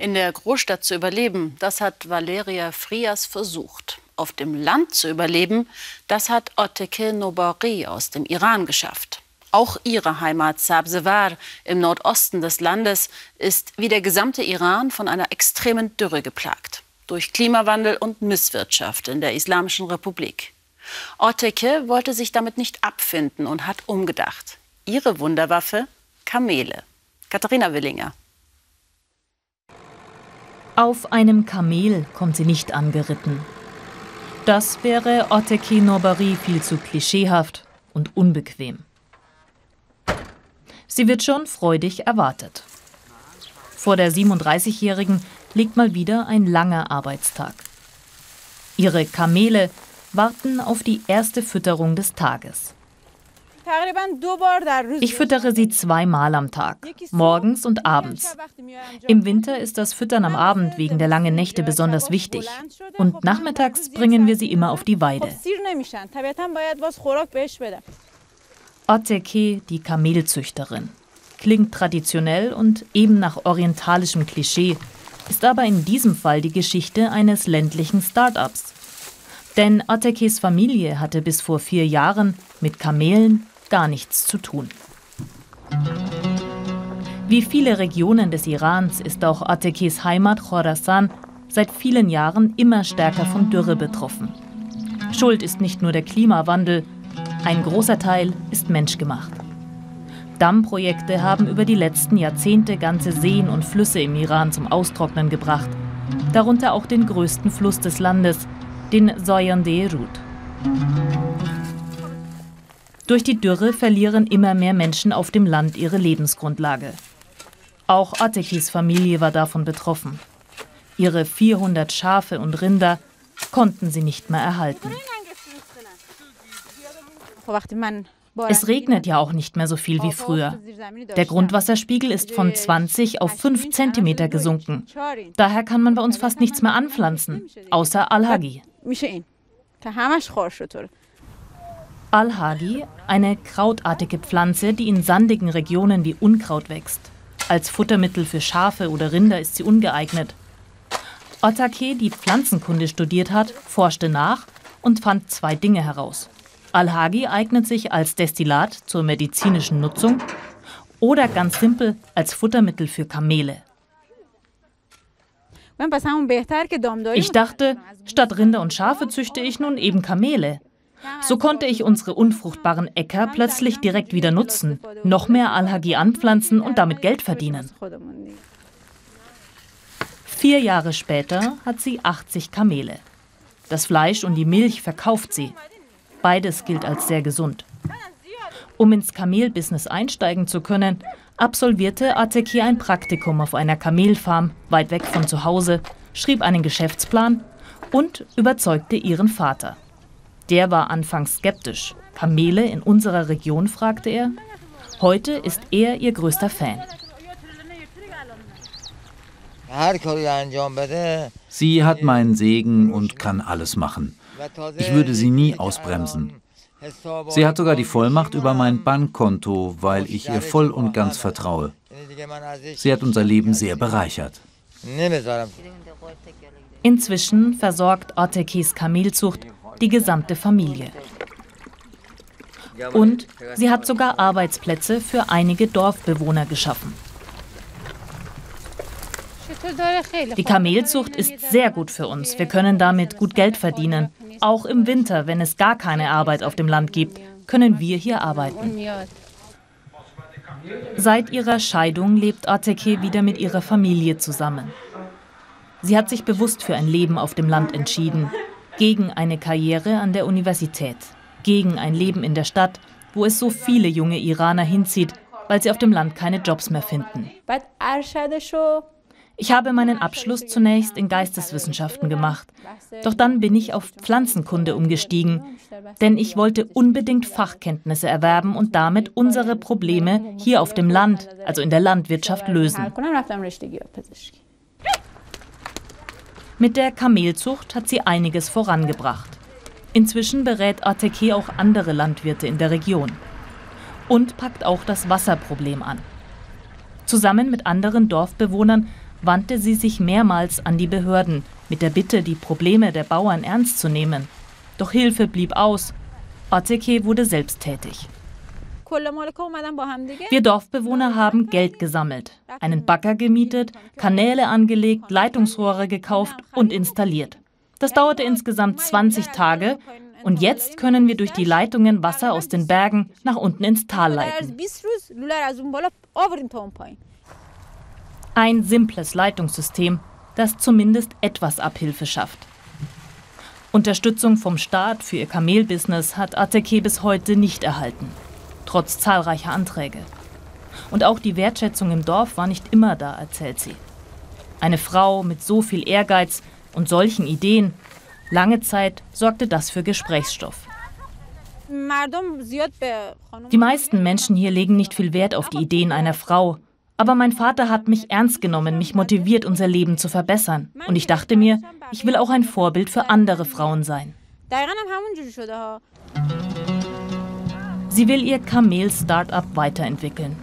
In der Großstadt zu überleben, das hat Valeria Frias versucht. Auf dem Land zu überleben, das hat Oteke Nobari aus dem Iran geschafft. Auch ihre Heimat Sabzewar im Nordosten des Landes ist wie der gesamte Iran von einer extremen Dürre geplagt. Durch Klimawandel und Misswirtschaft in der Islamischen Republik. Oteke wollte sich damit nicht abfinden und hat umgedacht. Ihre Wunderwaffe? Kamele. Katharina Willinger. Auf einem Kamel kommt sie nicht angeritten. Das wäre Oteki Nobari viel zu klischeehaft und unbequem. Sie wird schon freudig erwartet. Vor der 37-Jährigen liegt mal wieder ein langer Arbeitstag. Ihre Kamele warten auf die erste Fütterung des Tages. Ich füttere sie zweimal am Tag, morgens und abends. Im Winter ist das Füttern am Abend wegen der langen Nächte besonders wichtig. Und nachmittags bringen wir sie immer auf die Weide. Oteke, die Kamelzüchterin. Klingt traditionell und eben nach orientalischem Klischee, ist aber in diesem Fall die Geschichte eines ländlichen Start-ups. Denn Atekes Familie hatte bis vor vier Jahren mit Kamelen gar nichts zu tun. Wie viele Regionen des Irans ist auch Atekis Heimat Khorasan seit vielen Jahren immer stärker von Dürre betroffen. Schuld ist nicht nur der Klimawandel, ein großer Teil ist menschgemacht. Dammprojekte haben über die letzten Jahrzehnte ganze Seen und Flüsse im Iran zum Austrocknen gebracht, darunter auch den größten Fluss des Landes, den Soyande-Rud. Durch die Dürre verlieren immer mehr Menschen auf dem Land ihre Lebensgrundlage. Auch Atekis Familie war davon betroffen. Ihre 400 Schafe und Rinder konnten sie nicht mehr erhalten. Es regnet ja auch nicht mehr so viel wie früher. Der Grundwasserspiegel ist von 20 auf 5 cm gesunken. Daher kann man bei uns fast nichts mehr anpflanzen, außer Alhagi. Alhagi, eine krautartige Pflanze, die in sandigen Regionen wie Unkraut wächst. Als Futtermittel für Schafe oder Rinder ist sie ungeeignet. Otake, die Pflanzenkunde studiert hat, forschte nach und fand zwei Dinge heraus. Alhagi eignet sich als Destillat zur medizinischen Nutzung oder ganz simpel als Futtermittel für Kamele. Ich dachte, statt Rinder und Schafe züchte ich nun eben Kamele. So konnte ich unsere unfruchtbaren Äcker plötzlich direkt wieder nutzen, noch mehr Alhagi anpflanzen und damit Geld verdienen. Vier Jahre später hat sie 80 Kamele. Das Fleisch und die Milch verkauft sie. Beides gilt als sehr gesund. Um ins Kamelbusiness einsteigen zu können, absolvierte Ateki ein Praktikum auf einer Kamelfarm weit weg von zu Hause, schrieb einen Geschäftsplan und überzeugte ihren Vater. Der war anfangs skeptisch. Kamele in unserer Region, fragte er. Heute ist er ihr größter Fan. Sie hat meinen Segen und kann alles machen. Ich würde sie nie ausbremsen. Sie hat sogar die Vollmacht über mein Bankkonto, weil ich ihr voll und ganz vertraue. Sie hat unser Leben sehr bereichert. Inzwischen versorgt Otekis Kamelzucht die gesamte Familie. Und sie hat sogar Arbeitsplätze für einige Dorfbewohner geschaffen. Die Kamelzucht ist sehr gut für uns. Wir können damit gut Geld verdienen. Auch im Winter, wenn es gar keine Arbeit auf dem Land gibt, können wir hier arbeiten. Seit ihrer Scheidung lebt Ateke wieder mit ihrer Familie zusammen. Sie hat sich bewusst für ein Leben auf dem Land entschieden gegen eine Karriere an der Universität, gegen ein Leben in der Stadt, wo es so viele junge Iraner hinzieht, weil sie auf dem Land keine Jobs mehr finden. Ich habe meinen Abschluss zunächst in Geisteswissenschaften gemacht, doch dann bin ich auf Pflanzenkunde umgestiegen, denn ich wollte unbedingt Fachkenntnisse erwerben und damit unsere Probleme hier auf dem Land, also in der Landwirtschaft, lösen. Mit der Kamelzucht hat sie einiges vorangebracht. Inzwischen berät Ateke auch andere Landwirte in der Region und packt auch das Wasserproblem an. Zusammen mit anderen Dorfbewohnern wandte sie sich mehrmals an die Behörden mit der Bitte, die Probleme der Bauern ernst zu nehmen. Doch Hilfe blieb aus. Oteke wurde selbst tätig. Wir Dorfbewohner haben Geld gesammelt, einen Bagger gemietet, Kanäle angelegt, Leitungsrohre gekauft und installiert. Das dauerte insgesamt 20 Tage und jetzt können wir durch die Leitungen Wasser aus den Bergen nach unten ins Tal leiten. Ein simples Leitungssystem, das zumindest etwas Abhilfe schafft. Unterstützung vom Staat für ihr Kamelbusiness hat Ateke bis heute nicht erhalten trotz zahlreicher Anträge. Und auch die Wertschätzung im Dorf war nicht immer da, erzählt sie. Eine Frau mit so viel Ehrgeiz und solchen Ideen, lange Zeit sorgte das für Gesprächsstoff. Die meisten Menschen hier legen nicht viel Wert auf die Ideen einer Frau. Aber mein Vater hat mich ernst genommen, mich motiviert, unser Leben zu verbessern. Und ich dachte mir, ich will auch ein Vorbild für andere Frauen sein. Sie will ihr Kamel-Startup weiterentwickeln,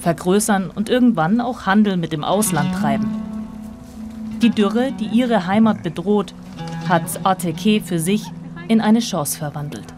vergrößern und irgendwann auch Handel mit dem Ausland treiben. Die Dürre, die ihre Heimat bedroht, hat Ateke für sich in eine Chance verwandelt.